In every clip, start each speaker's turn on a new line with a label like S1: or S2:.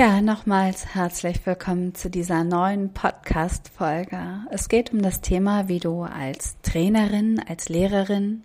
S1: Ja, nochmals herzlich willkommen zu dieser neuen Podcast-Folge. Es geht um das Thema, wie du als Trainerin, als Lehrerin,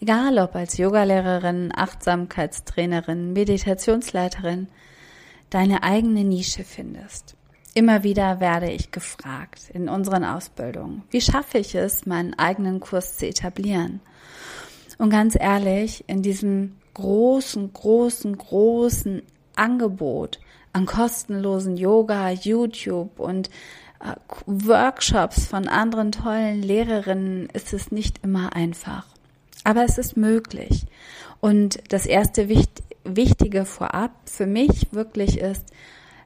S1: egal ob als Yogalehrerin, Achtsamkeitstrainerin, Meditationsleiterin, deine eigene Nische findest. Immer wieder werde ich gefragt in unseren Ausbildungen, wie schaffe ich es, meinen eigenen Kurs zu etablieren? Und ganz ehrlich, in diesem großen, großen, großen Angebot an kostenlosen Yoga, YouTube und äh, Workshops von anderen tollen Lehrerinnen ist es nicht immer einfach. Aber es ist möglich. Und das erste Wichtige vorab für mich wirklich ist,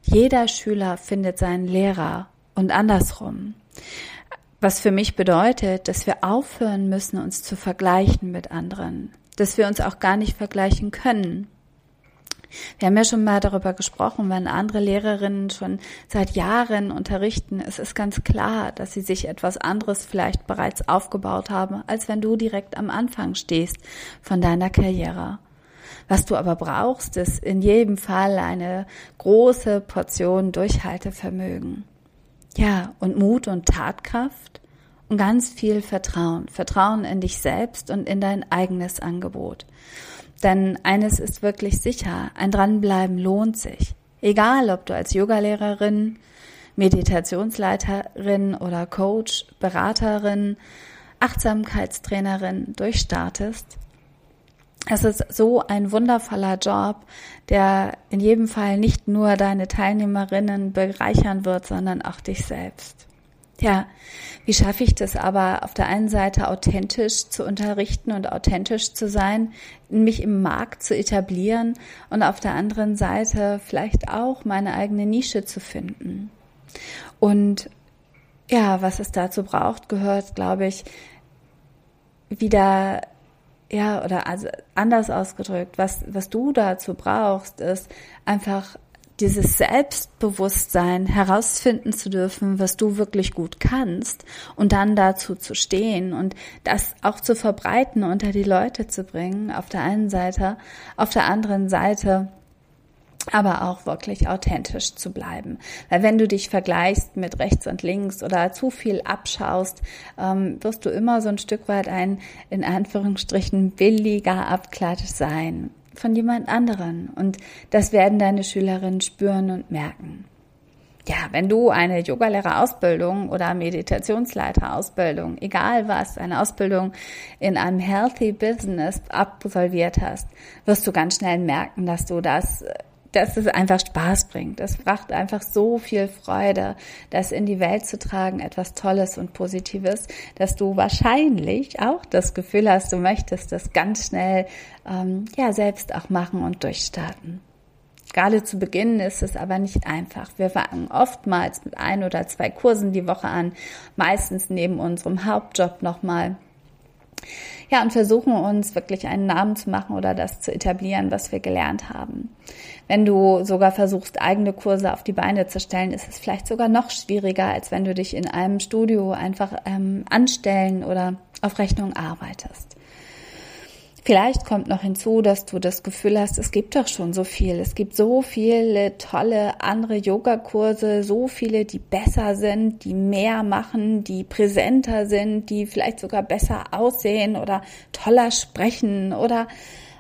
S1: jeder Schüler findet seinen Lehrer und andersrum. Was für mich bedeutet, dass wir aufhören müssen, uns zu vergleichen mit anderen, dass wir uns auch gar nicht vergleichen können. Wir haben ja schon mal darüber gesprochen, wenn andere Lehrerinnen schon seit Jahren unterrichten, es ist ganz klar, dass sie sich etwas anderes vielleicht bereits aufgebaut haben, als wenn du direkt am Anfang stehst von deiner Karriere. Was du aber brauchst, ist in jedem Fall eine große Portion Durchhaltevermögen. Ja, und Mut und Tatkraft und ganz viel Vertrauen. Vertrauen in dich selbst und in dein eigenes Angebot. Denn eines ist wirklich sicher, ein Dranbleiben lohnt sich. Egal, ob du als Yogalehrerin, Meditationsleiterin oder Coach, Beraterin, Achtsamkeitstrainerin durchstartest. Es ist so ein wundervoller Job, der in jedem Fall nicht nur deine Teilnehmerinnen bereichern wird, sondern auch dich selbst. Ja, wie schaffe ich das aber auf der einen Seite authentisch zu unterrichten und authentisch zu sein, mich im Markt zu etablieren und auf der anderen Seite vielleicht auch meine eigene Nische zu finden. Und ja, was es dazu braucht, gehört, glaube ich, wieder ja, oder also anders ausgedrückt, was, was du dazu brauchst, ist einfach dieses Selbstbewusstsein herausfinden zu dürfen, was du wirklich gut kannst und dann dazu zu stehen und das auch zu verbreiten, unter die Leute zu bringen, auf der einen Seite, auf der anderen Seite aber auch wirklich authentisch zu bleiben. Weil wenn du dich vergleichst mit rechts und links oder zu viel abschaust, ähm, wirst du immer so ein Stück weit ein, in Anführungsstrichen, billiger Abklatsch sein von jemand anderen. Und das werden deine Schülerinnen spüren und merken. Ja, wenn du eine Yogalehrerausbildung oder Meditationsleiterausbildung, egal was, eine Ausbildung in einem Healthy Business absolviert hast, wirst du ganz schnell merken, dass du das dass es einfach Spaß bringt. Es bracht einfach so viel Freude, das in die Welt zu tragen, etwas Tolles und Positives, dass du wahrscheinlich auch das Gefühl hast, du möchtest das ganz schnell ähm, ja selbst auch machen und durchstarten. Gerade zu Beginn ist es aber nicht einfach. Wir fangen oftmals mit ein oder zwei Kursen die Woche an, meistens neben unserem Hauptjob nochmal. Ja, und versuchen uns wirklich einen Namen zu machen oder das zu etablieren, was wir gelernt haben. Wenn du sogar versuchst, eigene Kurse auf die Beine zu stellen, ist es vielleicht sogar noch schwieriger, als wenn du dich in einem Studio einfach ähm, anstellen oder auf Rechnung arbeitest. Vielleicht kommt noch hinzu, dass du das Gefühl hast, es gibt doch schon so viel. Es gibt so viele tolle andere Yogakurse, so viele, die besser sind, die mehr machen, die präsenter sind, die vielleicht sogar besser aussehen oder toller sprechen oder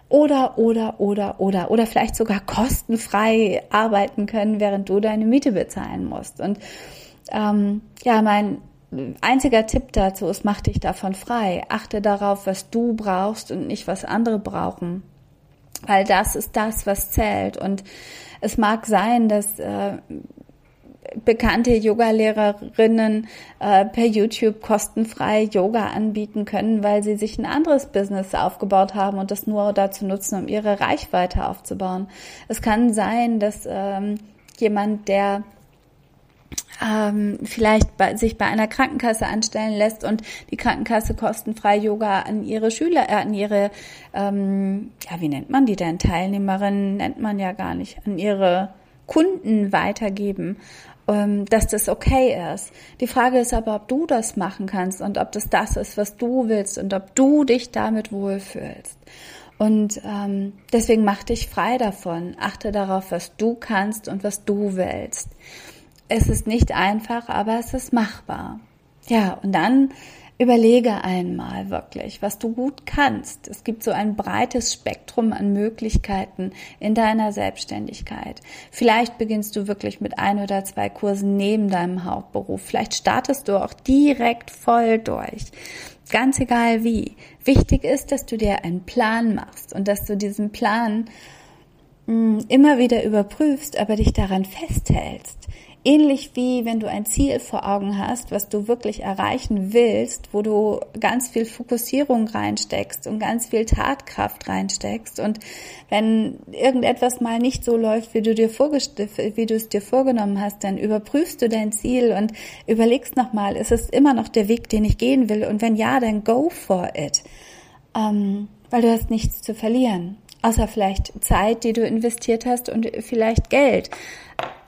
S1: oder, oder, oder, oder, oder vielleicht sogar kostenfrei arbeiten können, während du deine Miete bezahlen musst. Und ähm, ja, mein einziger Tipp dazu ist, mach dich davon frei. Achte darauf, was du brauchst und nicht, was andere brauchen. Weil das ist das, was zählt. Und es mag sein, dass äh, bekannte Yogalehrerinnen äh, per YouTube kostenfrei Yoga anbieten können, weil sie sich ein anderes Business aufgebaut haben und das nur dazu nutzen, um ihre Reichweite aufzubauen. Es kann sein, dass ähm, jemand, der ähm, vielleicht bei, sich bei einer Krankenkasse anstellen lässt und die Krankenkasse kostenfrei Yoga an ihre Schüler, äh, an ihre, ähm, ja, wie nennt man die denn? Teilnehmerinnen nennt man ja gar nicht, an ihre Kunden weitergeben, ähm, dass das okay ist. Die Frage ist aber, ob du das machen kannst und ob das das ist, was du willst und ob du dich damit wohlfühlst. Und ähm, deswegen mach dich frei davon. Achte darauf, was du kannst und was du willst es ist nicht einfach, aber es ist machbar. Ja, und dann überlege einmal wirklich, was du gut kannst. Es gibt so ein breites Spektrum an Möglichkeiten in deiner Selbstständigkeit. Vielleicht beginnst du wirklich mit ein oder zwei Kursen neben deinem Hauptberuf. Vielleicht startest du auch direkt voll durch. Ganz egal wie. Wichtig ist, dass du dir einen Plan machst und dass du diesen Plan mm, immer wieder überprüfst, aber dich daran festhältst. Ähnlich wie wenn du ein Ziel vor Augen hast, was du wirklich erreichen willst, wo du ganz viel Fokussierung reinsteckst und ganz viel Tatkraft reinsteckst. Und wenn irgendetwas mal nicht so läuft, wie du dir wie du es dir vorgenommen hast, dann überprüfst du dein Ziel und überlegst nochmal, ist es immer noch der Weg, den ich gehen will? Und wenn ja, dann go for it. Ähm, weil du hast nichts zu verlieren. Außer vielleicht Zeit, die du investiert hast und vielleicht Geld.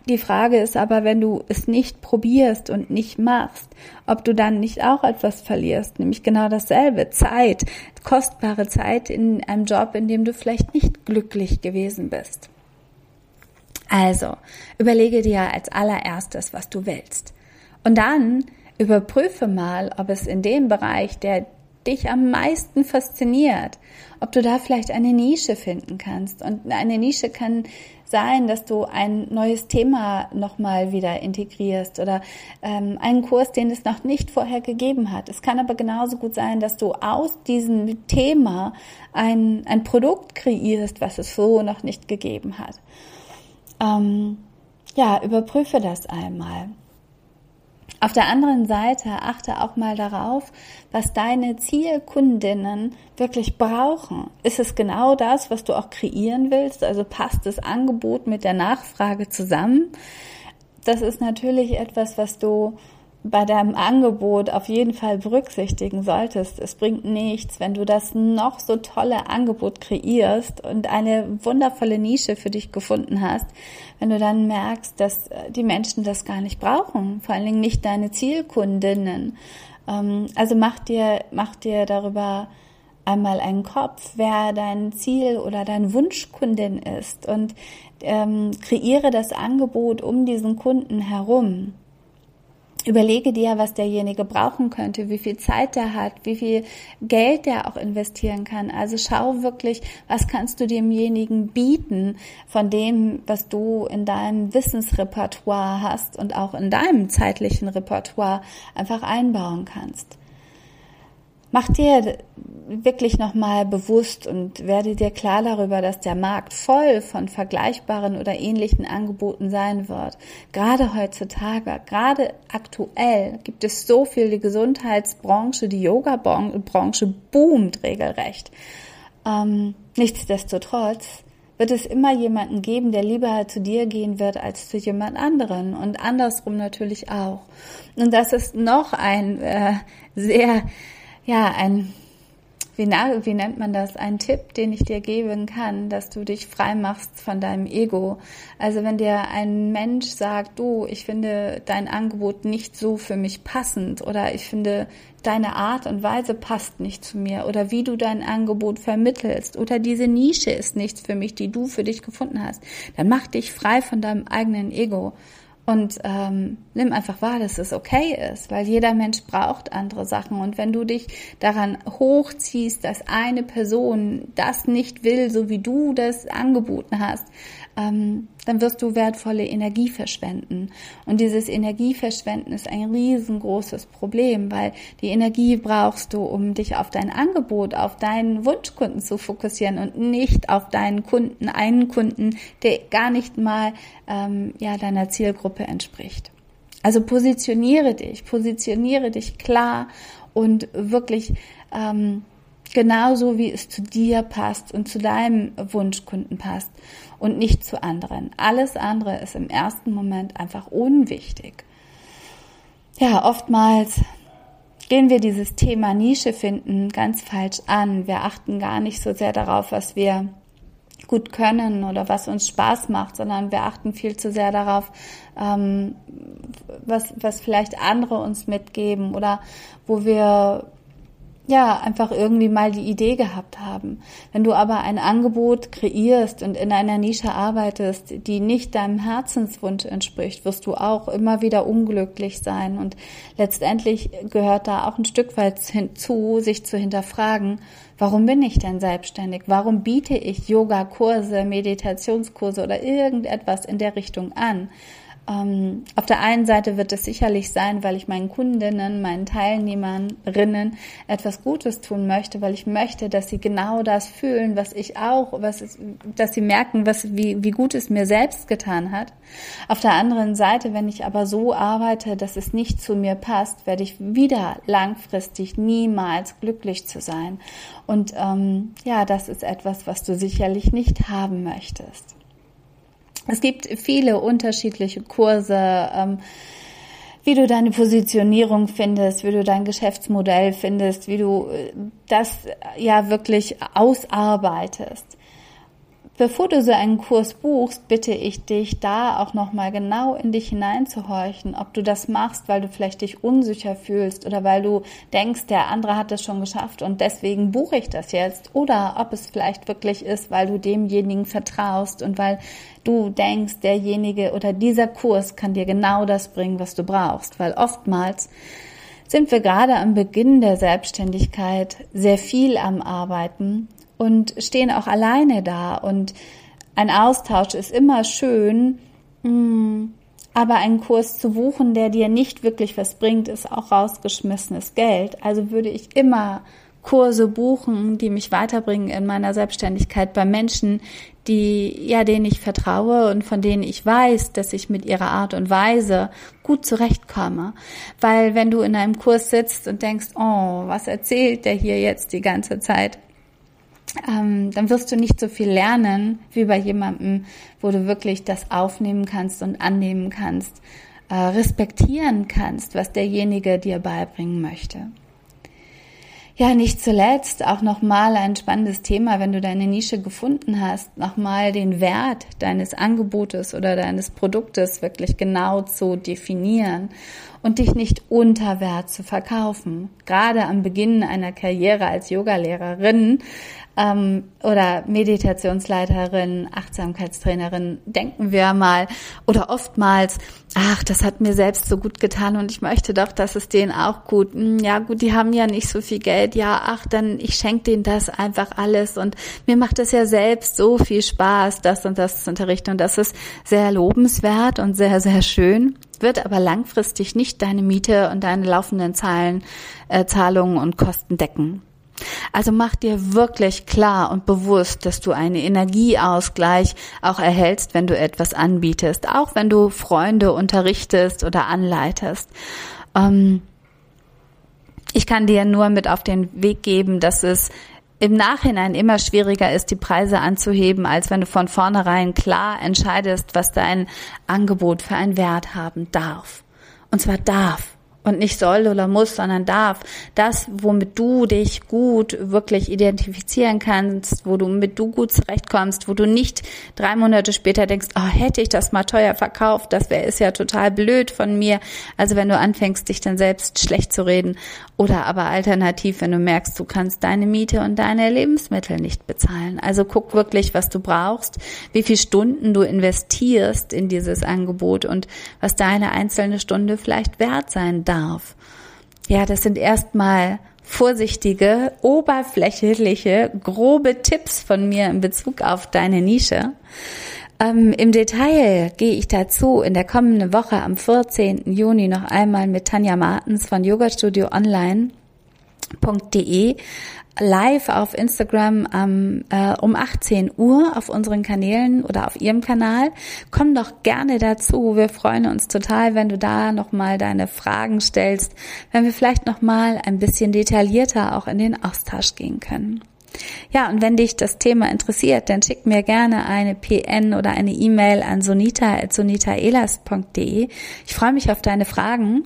S1: Die Frage ist aber, wenn du es nicht probierst und nicht machst, ob du dann nicht auch etwas verlierst, nämlich genau dasselbe, Zeit, kostbare Zeit in einem Job, in dem du vielleicht nicht glücklich gewesen bist. Also, überlege dir als allererstes, was du willst. Und dann überprüfe mal, ob es in dem Bereich, der dich am meisten fasziniert, ob du da vielleicht eine Nische finden kannst. Und eine Nische kann sein, dass du ein neues Thema nochmal wieder integrierst oder ähm, einen Kurs, den es noch nicht vorher gegeben hat. Es kann aber genauso gut sein, dass du aus diesem Thema ein, ein Produkt kreierst, was es so noch nicht gegeben hat. Ähm, ja, überprüfe das einmal. Auf der anderen Seite achte auch mal darauf, was deine Zielkundinnen wirklich brauchen. Ist es genau das, was du auch kreieren willst? Also passt das Angebot mit der Nachfrage zusammen? Das ist natürlich etwas, was du bei deinem Angebot auf jeden Fall berücksichtigen solltest. Es bringt nichts, wenn du das noch so tolle Angebot kreierst und eine wundervolle Nische für dich gefunden hast, wenn du dann merkst, dass äh, die Menschen das gar nicht brauchen, vor allen Dingen nicht deine Zielkundinnen. Ähm, also mach dir, mach dir darüber einmal einen Kopf, wer dein Ziel oder dein Wunschkundin ist und ähm, kreiere das Angebot um diesen Kunden herum. Überlege dir, was derjenige brauchen könnte, wie viel Zeit der hat, wie viel Geld der auch investieren kann. Also schau wirklich, was kannst du demjenigen bieten von dem, was du in deinem Wissensrepertoire hast und auch in deinem zeitlichen Repertoire einfach einbauen kannst. Mach dir wirklich nochmal bewusst und werde dir klar darüber, dass der Markt voll von vergleichbaren oder ähnlichen Angeboten sein wird. Gerade heutzutage, gerade aktuell gibt es so viel, die Gesundheitsbranche, die Yoga-Branche boomt regelrecht. Ähm, nichtsdestotrotz wird es immer jemanden geben, der lieber zu dir gehen wird als zu jemand anderen und andersrum natürlich auch. Und das ist noch ein äh, sehr ja, ein, wie, wie nennt man das, ein Tipp, den ich dir geben kann, dass du dich frei machst von deinem Ego. Also wenn dir ein Mensch sagt, du, ich finde dein Angebot nicht so für mich passend oder ich finde deine Art und Weise passt nicht zu mir oder wie du dein Angebot vermittelst oder diese Nische ist nichts für mich, die du für dich gefunden hast, dann mach dich frei von deinem eigenen Ego und ähm, nimm einfach wahr, dass es okay ist, weil jeder Mensch braucht andere Sachen. Und wenn du dich daran hochziehst, dass eine Person das nicht will, so wie du das angeboten hast, ähm, dann wirst du wertvolle Energie verschwenden. Und dieses Energieverschwenden ist ein riesengroßes Problem, weil die Energie brauchst du, um dich auf dein Angebot, auf deinen Wunschkunden zu fokussieren und nicht auf deinen Kunden, einen Kunden, der gar nicht mal ähm, ja deiner Zielgruppe entspricht. Also positioniere dich, positioniere dich klar und wirklich ähm, genauso wie es zu dir passt und zu deinem Wunschkunden passt und nicht zu anderen. Alles andere ist im ersten Moment einfach unwichtig. ja, oftmals gehen wir dieses Thema Nische finden ganz falsch an. Wir achten gar nicht so sehr darauf, was wir gut können oder was uns Spaß macht, sondern wir achten viel zu sehr darauf, ähm, was, was vielleicht andere uns mitgeben oder wo wir ja, einfach irgendwie mal die Idee gehabt haben. Wenn du aber ein Angebot kreierst und in einer Nische arbeitest, die nicht deinem Herzenswunsch entspricht, wirst du auch immer wieder unglücklich sein. Und letztendlich gehört da auch ein Stück weit hinzu, sich zu hinterfragen, warum bin ich denn selbstständig? Warum biete ich Yoga-Kurse, Meditationskurse oder irgendetwas in der Richtung an? Ähm, auf der einen Seite wird es sicherlich sein, weil ich meinen Kundinnen, meinen Teilnehmerinnen etwas Gutes tun möchte, weil ich möchte, dass sie genau das fühlen, was ich auch, was es, dass sie merken, was, wie, wie gut es mir selbst getan hat. Auf der anderen Seite, wenn ich aber so arbeite, dass es nicht zu mir passt, werde ich wieder langfristig niemals glücklich zu sein. Und ähm, ja, das ist etwas, was du sicherlich nicht haben möchtest. Es gibt viele unterschiedliche Kurse, ähm, wie du deine Positionierung findest, wie du dein Geschäftsmodell findest, wie du äh, das ja wirklich ausarbeitest. Bevor du so einen Kurs buchst, bitte ich dich, da auch nochmal genau in dich hineinzuhorchen, ob du das machst, weil du vielleicht dich unsicher fühlst oder weil du denkst, der andere hat das schon geschafft und deswegen buche ich das jetzt. Oder ob es vielleicht wirklich ist, weil du demjenigen vertraust und weil du denkst, derjenige oder dieser Kurs kann dir genau das bringen, was du brauchst, weil oftmals sind wir gerade am Beginn der Selbstständigkeit sehr viel am Arbeiten und stehen auch alleine da. Und ein Austausch ist immer schön, mm, aber einen Kurs zu buchen, der dir nicht wirklich was bringt, ist auch rausgeschmissenes Geld. Also würde ich immer Kurse buchen, die mich weiterbringen in meiner Selbstständigkeit bei Menschen, die, ja, denen ich vertraue und von denen ich weiß, dass ich mit ihrer Art und Weise gut zurechtkomme. Weil wenn du in einem Kurs sitzt und denkst, oh, was erzählt der hier jetzt die ganze Zeit? Ähm, dann wirst du nicht so viel lernen wie bei jemandem, wo du wirklich das aufnehmen kannst und annehmen kannst, äh, respektieren kannst, was derjenige dir beibringen möchte. Ja, nicht zuletzt auch nochmal ein spannendes Thema, wenn du deine Nische gefunden hast, nochmal den Wert deines Angebotes oder deines Produktes wirklich genau zu definieren und dich nicht unter Wert zu verkaufen. Gerade am Beginn einer Karriere als Yogalehrerin ähm, oder Meditationsleiterin, Achtsamkeitstrainerin, denken wir mal oder oftmals, ach, das hat mir selbst so gut getan und ich möchte doch, dass es denen auch gut. Hm, ja, gut, die haben ja nicht so viel Geld. Ja, ach, dann ich schenke denen das einfach alles und mir macht es ja selbst so viel Spaß, das und das zu unterrichten und das ist sehr lobenswert und sehr, sehr schön wird aber langfristig nicht deine Miete und deine laufenden Zahlen, äh, Zahlungen und Kosten decken. Also mach dir wirklich klar und bewusst, dass du einen Energieausgleich auch erhältst, wenn du etwas anbietest, auch wenn du Freunde unterrichtest oder anleitest. Ähm, ich kann dir nur mit auf den Weg geben, dass es im Nachhinein immer schwieriger ist, die Preise anzuheben, als wenn du von vornherein klar entscheidest, was dein Angebot für einen Wert haben darf. Und zwar darf und nicht soll oder muss, sondern darf. Das, womit du dich gut wirklich identifizieren kannst, wo du mit du gut zurechtkommst, wo du nicht drei Monate später denkst, oh, hätte ich das mal teuer verkauft, das wäre ist ja total blöd von mir. Also wenn du anfängst, dich dann selbst schlecht zu reden oder aber alternativ, wenn du merkst, du kannst deine Miete und deine Lebensmittel nicht bezahlen. Also guck wirklich, was du brauchst, wie viel Stunden du investierst in dieses Angebot und was deine einzelne Stunde vielleicht wert sein darf. Ja, das sind erstmal vorsichtige, oberflächliche, grobe Tipps von mir in Bezug auf deine Nische. Ähm, Im Detail gehe ich dazu in der kommenden Woche am 14. Juni noch einmal mit Tanja Martens von Yoga Online .de live auf Instagram ähm, äh, um 18 Uhr auf unseren Kanälen oder auf ihrem Kanal. Komm doch gerne dazu. Wir freuen uns total, wenn du da nochmal deine Fragen stellst, wenn wir vielleicht nochmal ein bisschen detaillierter auch in den Austausch gehen können. Ja, und wenn dich das Thema interessiert, dann schick mir gerne eine PN oder eine E-Mail an sonita.sonitaelas.de. Ich freue mich auf deine Fragen